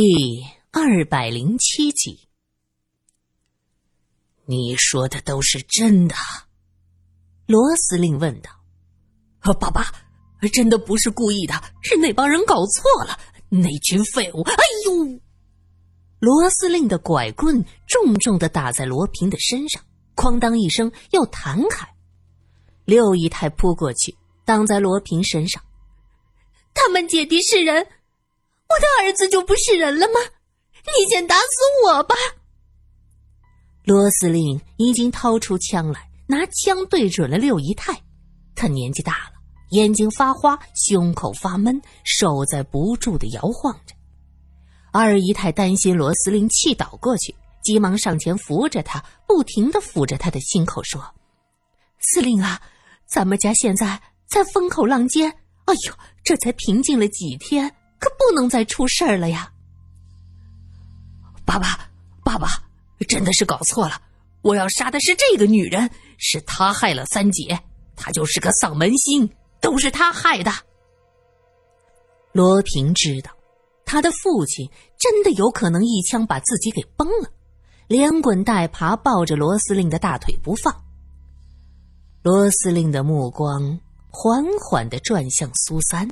第二百零七集，你说的都是真的？罗司令问道。“爸爸，真的不是故意的，是那帮人搞错了。那群废物！”哎呦！罗司令的拐棍重重的打在罗平的身上，哐当一声要弹开。六姨太扑过去挡在罗平身上。他们姐弟是人。我的儿子就不是人了吗？你先打死我吧！罗司令已经掏出枪来，拿枪对准了六姨太。他年纪大了，眼睛发花，胸口发闷，手在不住的摇晃着。二姨太担心罗司令气倒过去，急忙上前扶着他，不停的抚着他的心口说：“司令啊，咱们家现在在风口浪尖，哎呦，这才平静了几天。”可不能再出事儿了呀！爸爸，爸爸，真的是搞错了！我要杀的是这个女人，是她害了三姐，她就是个丧门星，都是她害的。罗平知道，他的父亲真的有可能一枪把自己给崩了，连滚带爬抱着罗司令的大腿不放。罗司令的目光缓缓的转向苏三。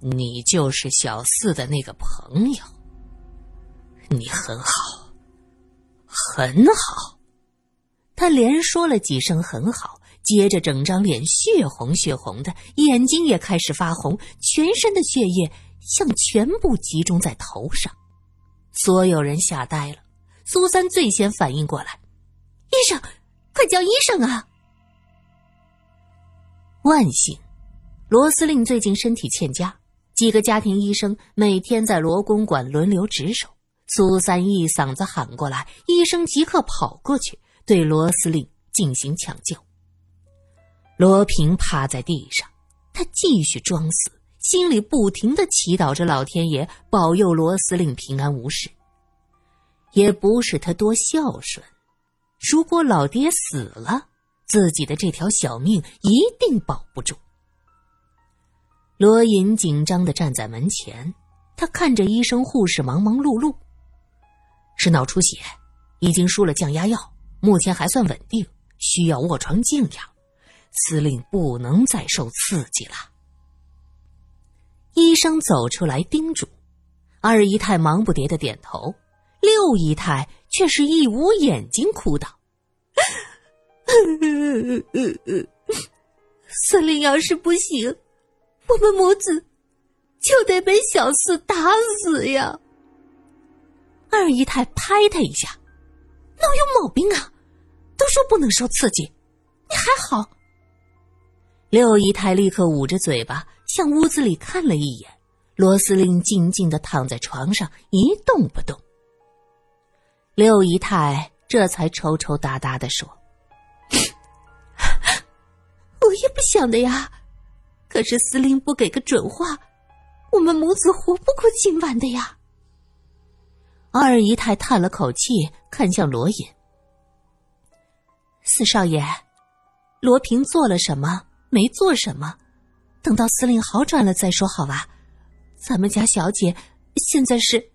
你就是小四的那个朋友，你很好，很好。他连说了几声“很好”，接着整张脸血红血红的，眼睛也开始发红，全身的血液像全部集中在头上。所有人吓呆了。苏三最先反应过来：“医生，快叫医生啊！”万幸，罗司令最近身体欠佳。几个家庭医生每天在罗公馆轮流值守。苏三一嗓子喊过来，医生即刻跑过去对罗司令进行抢救。罗平趴在地上，他继续装死，心里不停的祈祷着老天爷保佑罗司令平安无事。也不是他多孝顺，如果老爹死了，自己的这条小命一定保不住。罗隐紧张的站在门前，他看着医生护士忙忙碌碌。是脑出血，已经输了降压药，目前还算稳定，需要卧床静养。司令不能再受刺激了。医生走出来叮嘱，二姨太忙不迭的点头，六姨太却是一捂眼睛哭道：“ 司令要是不行。”我们母子就得被小四打死呀！二姨太拍他一下，哪有毛病啊？都说不能受刺激，你还好。六姨太立刻捂着嘴巴，向屋子里看了一眼。罗司令静静的躺在床上一动不动。六姨太这才抽抽搭搭的说：“ 我也不想的呀。”可是司令不给个准话，我们母子活不过今晚的呀。二姨太叹了口气，看向罗隐：“四少爷，罗平做了什么？没做什么？等到司令好转了再说，好吧？咱们家小姐现在是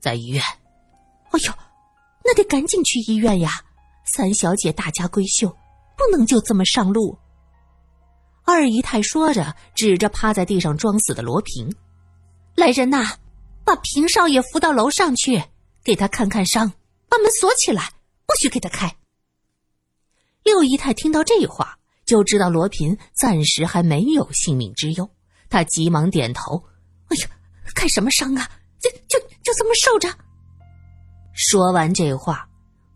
在医院。哎呦，那得赶紧去医院呀！三小姐大家闺秀，不能就这么上路。”二姨太说着，指着趴在地上装死的罗平：“来人呐，把平少爷扶到楼上去，给他看看伤，把门锁起来，不许给他开。”六姨太听到这话，就知道罗平暂时还没有性命之忧，她急忙点头：“哎呀，开什么伤啊？就就就这么受着。”说完这话，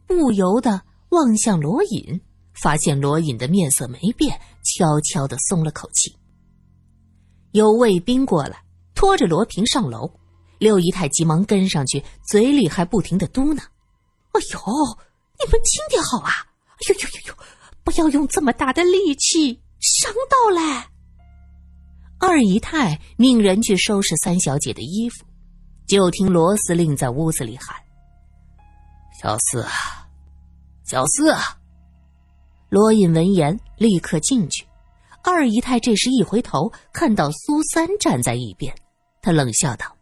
不由得望向罗隐。发现罗隐的面色没变，悄悄的松了口气。有卫兵过来，拖着罗平上楼。六姨太急忙跟上去，嘴里还不停的嘟囔：“哎呦，你们轻点好啊！哎呦呦呦呦，不要用这么大的力气，伤到嘞！”二姨太命人去收拾三小姐的衣服，就听罗司令在屋子里喊：“小四，小四。”罗隐闻言，立刻进去。二姨太这时一回头，看到苏三站在一边，她冷笑道：“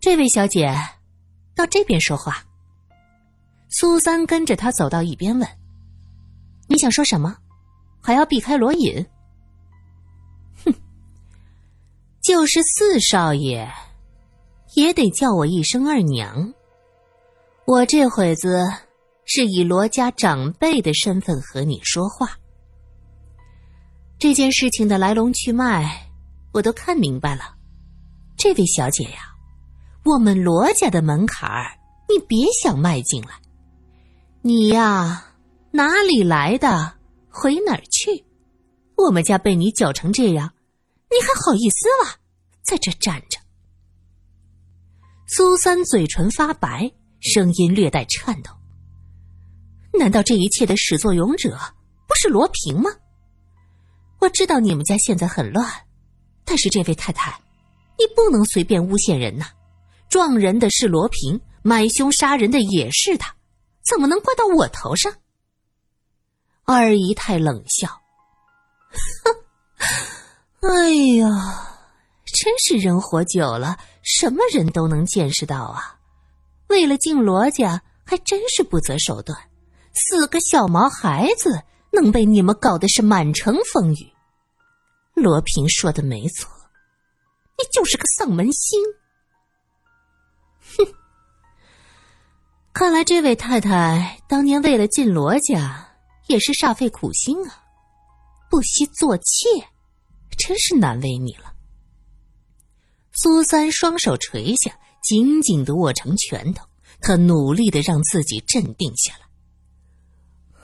这位小姐，到这边说话。苏三跟着他走到一边问：“你想说什么？还要避开罗隐？”哼，就是四少爷，也得叫我一声二娘。我这会子是以罗家长辈的身份和你说话。这件事情的来龙去脉，我都看明白了。这位小姐呀，我们罗家的门槛儿，你别想迈进来。你呀，哪里来的，回哪儿去？我们家被你搅成这样，你还好意思了，在这站着？苏三嘴唇发白，声音略带颤抖。难道这一切的始作俑者不是罗平吗？我知道你们家现在很乱，但是这位太太，你不能随便诬陷人呐！撞人的是罗平，买凶杀人的也是他。怎么能怪到我头上？二姨太冷笑，哼，哎呀，真是人活久了，什么人都能见识到啊！为了进罗家，还真是不择手段。四个小毛孩子能被你们搞得是满城风雨。罗平说的没错，你就是个丧门星。哼。看来这位太太当年为了进罗家，也是煞费苦心啊，不惜做妾，真是难为你了。苏三双手垂下，紧紧的握成拳头，他努力的让自己镇定下来。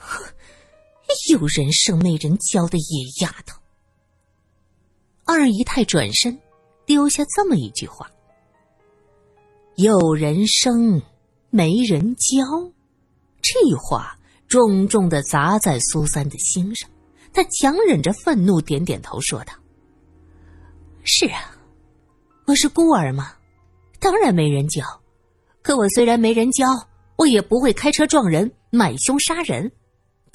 有人生没人教的野丫头。二姨太转身，丢下这么一句话：“有人生。”没人教，这话重重的砸在苏三的心上。他强忍着愤怒，点点头，说道：“是啊，我是孤儿嘛，当然没人教。可我虽然没人教，我也不会开车撞人、买凶杀人。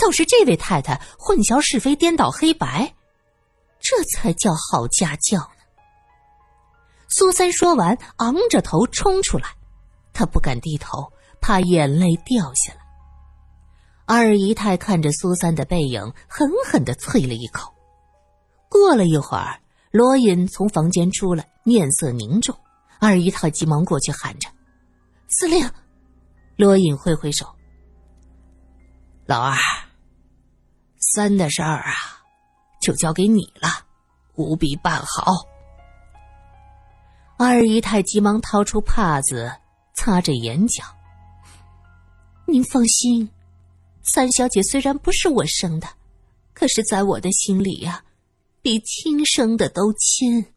倒是这位太太混淆是非、颠倒黑白，这才叫好家教呢。”苏三说完，昂着头冲出来。他不敢低头，怕眼泪掉下来。二姨太看着苏三的背影，狠狠的啐了一口。过了一会儿，罗隐从房间出来，面色凝重。二姨太急忙过去喊着：“司令！”罗隐挥挥手：“老二，三的事儿啊，就交给你了，务必办好。”二姨太急忙掏出帕子。擦着眼角，您放心，三小姐虽然不是我生的，可是在我的心里呀，比亲生的都亲。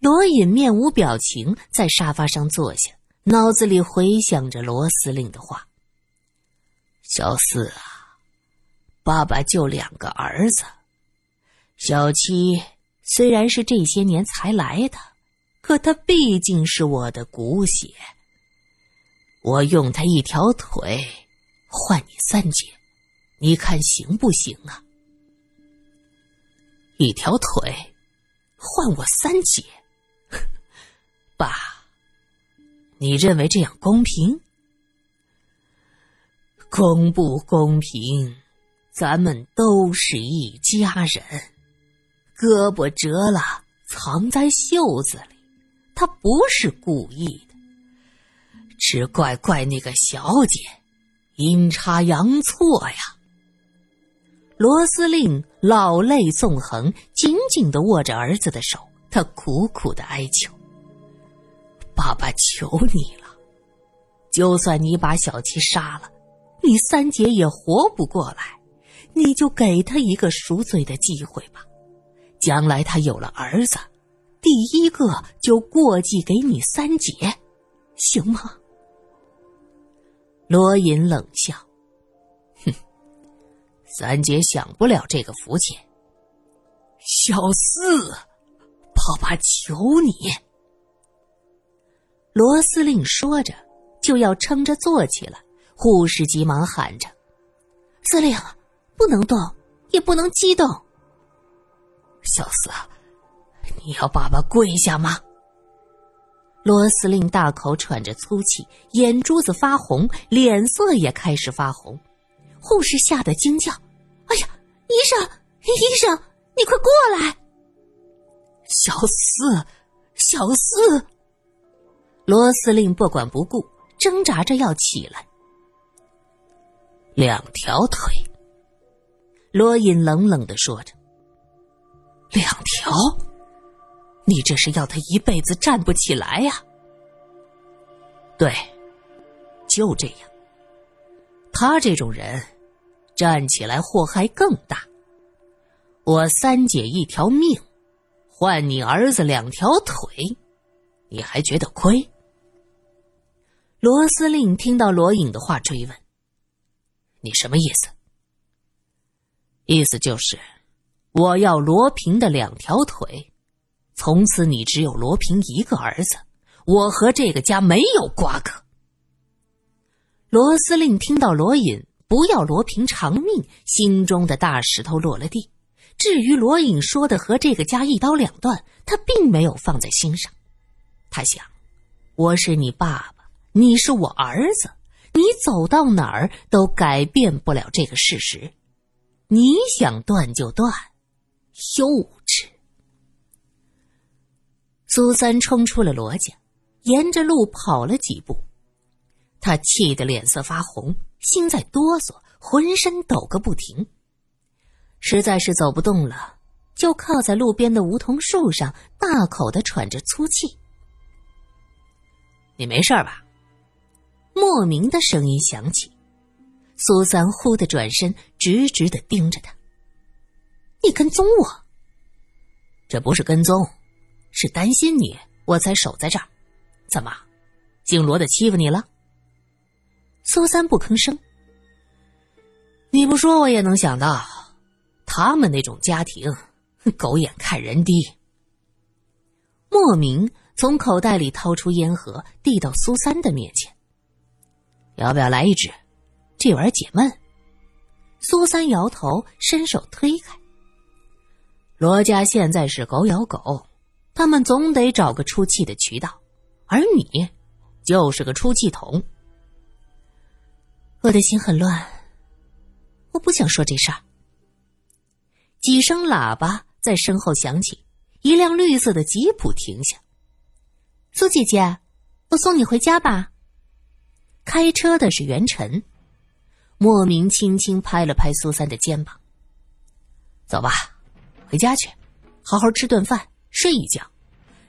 罗隐面无表情，在沙发上坐下，脑子里回想着罗司令的话：“小四啊，爸爸就两个儿子，小七虽然是这些年才来的。”可他毕竟是我的骨血，我用他一条腿换你三姐，你看行不行啊？一条腿换我三姐，爸，你认为这样公平？公不公平？咱们都是一家人，胳膊折了藏在袖子里。他不是故意的，只怪怪那个小姐阴差阳错呀。罗司令老泪纵横，紧紧的握着儿子的手，他苦苦的哀求：“爸爸，求你了，就算你把小七杀了，你三姐也活不过来，你就给他一个赎罪的机会吧。将来他有了儿子。”第一个就过继给你三姐，行吗？罗隐冷笑：“哼，三姐享不了这个福气。”小四，爸爸求你！罗司令说着，就要撑着坐起来。护士急忙喊着：“司令，不能动，也不能激动。”小四。你要爸爸跪下吗？罗司令大口喘着粗气，眼珠子发红，脸色也开始发红。护士吓得惊叫：“哎呀，医生，医生，你快过来！”小四，小四。罗司令不管不顾，挣扎着要起来。两条腿。罗隐冷冷的说着：“两条。”你这是要他一辈子站不起来呀？对，就这样。他这种人，站起来祸害更大。我三姐一条命，换你儿子两条腿，你还觉得亏？罗司令听到罗颖的话，追问：“你什么意思？”意思就是，我要罗平的两条腿。从此，你只有罗平一个儿子，我和这个家没有瓜葛。罗司令听到罗隐不要罗平偿命，心中的大石头落了地。至于罗隐说的和这个家一刀两断，他并没有放在心上。他想，我是你爸爸，你是我儿子，你走到哪儿都改变不了这个事实。你想断就断，幼稚。苏三冲出了罗家，沿着路跑了几步，他气得脸色发红，心在哆嗦，浑身抖个不停。实在是走不动了，就靠在路边的梧桐树上，大口的喘着粗气。你没事吧？莫名的声音响起，苏三忽的转身，直直的盯着他。你跟踪我？这不是跟踪。是担心你，我才守在这儿。怎么，姓罗的欺负你了？苏三不吭声。你不说我也能想到，他们那种家庭，狗眼看人低。莫名从口袋里掏出烟盒，递到苏三的面前。要不要来一支？这玩意儿解闷。苏三摇头，伸手推开。罗家现在是狗咬狗。他们总得找个出气的渠道，而你就是个出气筒。我的心很乱，我不想说这事儿。几声喇叭在身后响起，一辆绿色的吉普停下。苏姐姐，我送你回家吧。开车的是袁晨，莫名轻轻拍了拍苏三的肩膀。走吧，回家去，好好吃顿饭。睡一觉，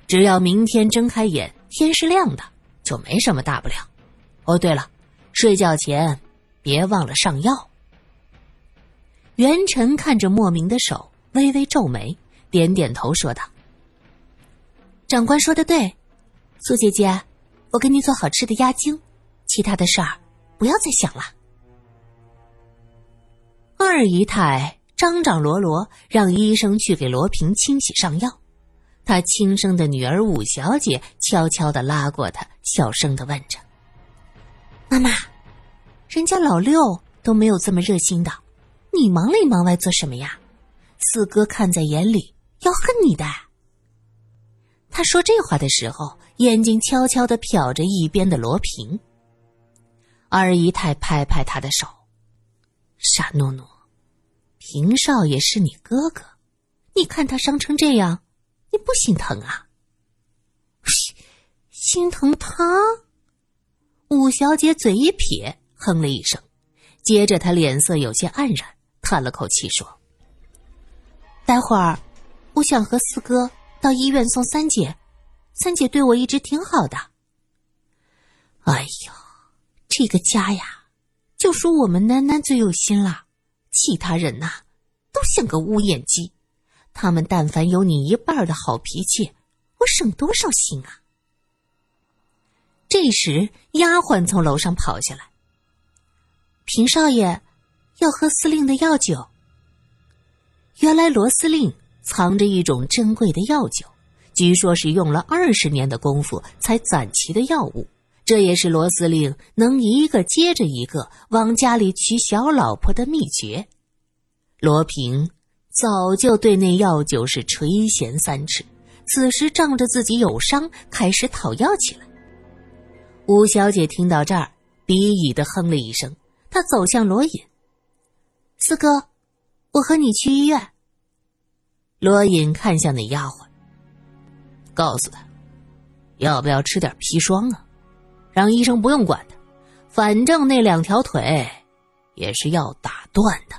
只要明天睁开眼，天是亮的，就没什么大不了。哦，对了，睡觉前别忘了上药。袁晨看着莫名的手，微微皱眉，点点头说道：“长官说的对，苏姐姐，我给你做好吃的鸭精，其他的事儿不要再想了。”二姨太张张罗罗让医生去给罗平清洗上药。他亲生的女儿武小姐悄悄的拉过他，小声的问着：“妈妈，人家老六都没有这么热心的，你忙里忙外做什么呀？四哥看在眼里要恨你的。”他说这话的时候，眼睛悄悄的瞟着一边的罗平。二姨太拍拍他的手：“傻诺诺，平少爷是你哥哥，你看他伤成这样。”你不心疼啊？心疼他？五小姐嘴一撇，哼了一声，接着她脸色有些黯然，叹了口气说：“待会儿，我想和四哥到医院送三姐，三姐对我一直挺好的。哎呀，这个家呀，就属我们囡囡最有心了，其他人呐，都像个乌眼鸡。”他们但凡有你一半的好脾气，我省多少心啊！这时，丫鬟从楼上跑下来：“平少爷，要喝司令的药酒。”原来罗司令藏着一种珍贵的药酒，据说是用了二十年的功夫才攒齐的药物，这也是罗司令能一个接着一个往家里娶小老婆的秘诀。罗平。早就对那药酒是垂涎三尺，此时仗着自己有伤，开始讨要起来。吴小姐听到这儿，鄙夷的哼了一声，她走向罗隐：“四哥，我和你去医院。”罗隐看向那丫鬟，告诉他：“要不要吃点砒霜啊？让医生不用管他，反正那两条腿也是要打断的。”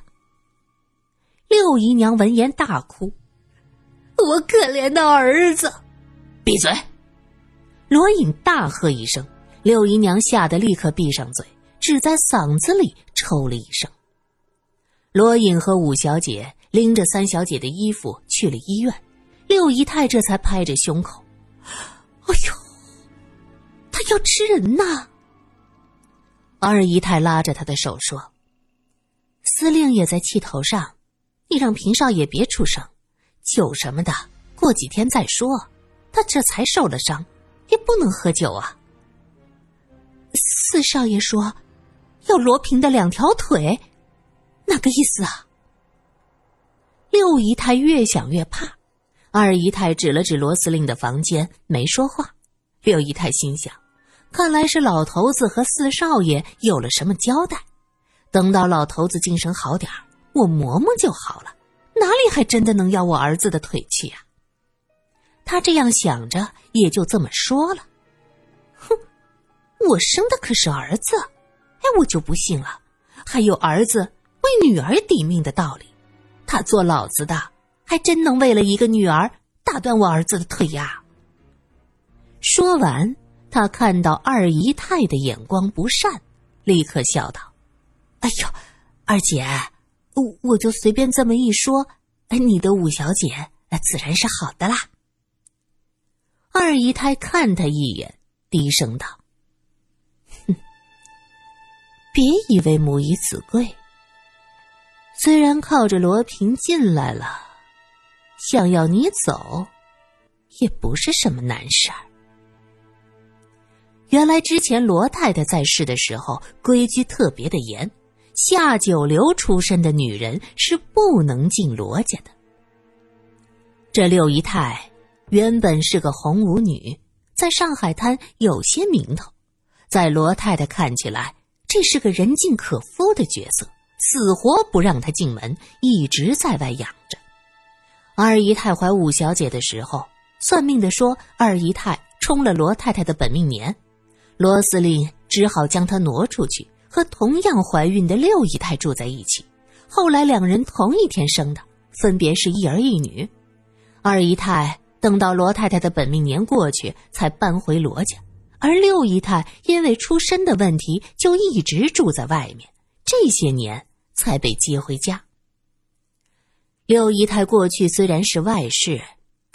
六姨娘闻言大哭：“我可怜的儿子！”闭嘴！罗隐大喝一声，六姨娘吓得立刻闭上嘴，只在嗓子里抽了一声。罗隐和五小姐拎着三小姐的衣服去了医院，六姨太这才拍着胸口：“哎呦，他要吃人呐！”二姨太拉着他的手说：“司令也在气头上。”你让平少爷别出声，酒什么的过几天再说。他这才受了伤，也不能喝酒啊。四少爷说要罗平的两条腿，哪个意思啊？六姨太越想越怕，二姨太指了指罗司令的房间，没说话。六姨太心想，看来是老头子和四少爷有了什么交代。等到老头子精神好点儿。我磨磨就好了，哪里还真的能要我儿子的腿去呀？他这样想着，也就这么说了。哼，我生的可是儿子，哎，我就不信了，还有儿子为女儿抵命的道理。他做老子的，还真能为了一个女儿打断我儿子的腿呀？说完，他看到二姨太的眼光不善，立刻笑道：“哎呦，二姐。”我我就随便这么一说，哎，你的五小姐自然是好的啦。二姨太看他一眼，低声道：“哼，别以为母以子贵。虽然靠着罗平进来了，想要你走，也不是什么难事儿。原来之前罗太太在世的时候，规矩特别的严。”下九流出身的女人是不能进罗家的。这六姨太原本是个红舞女，在上海滩有些名头，在罗太太看起来，这是个人尽可夫的角色，死活不让她进门，一直在外养着。二姨太怀五小姐的时候，算命的说二姨太冲了罗太太的本命年，罗司令只好将她挪出去。和同样怀孕的六姨太住在一起，后来两人同一天生的，分别是一儿一女。二姨太等到罗太太的本命年过去，才搬回罗家，而六姨太因为出身的问题，就一直住在外面，这些年才被接回家。六姨太过去虽然是外室，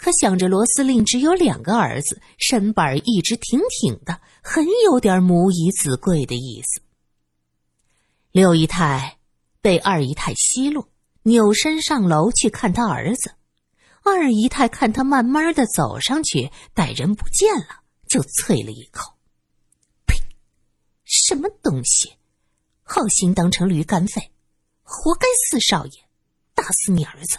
可想着罗司令只有两个儿子，身板一直挺挺的，很有点母以子贵的意思。六姨太被二姨太奚落，扭身上楼去看他儿子。二姨太看他慢慢的走上去，待人不见了，就啐了一口：“呸！什么东西，好心当成驴肝肺，活该四少爷打死你儿子！”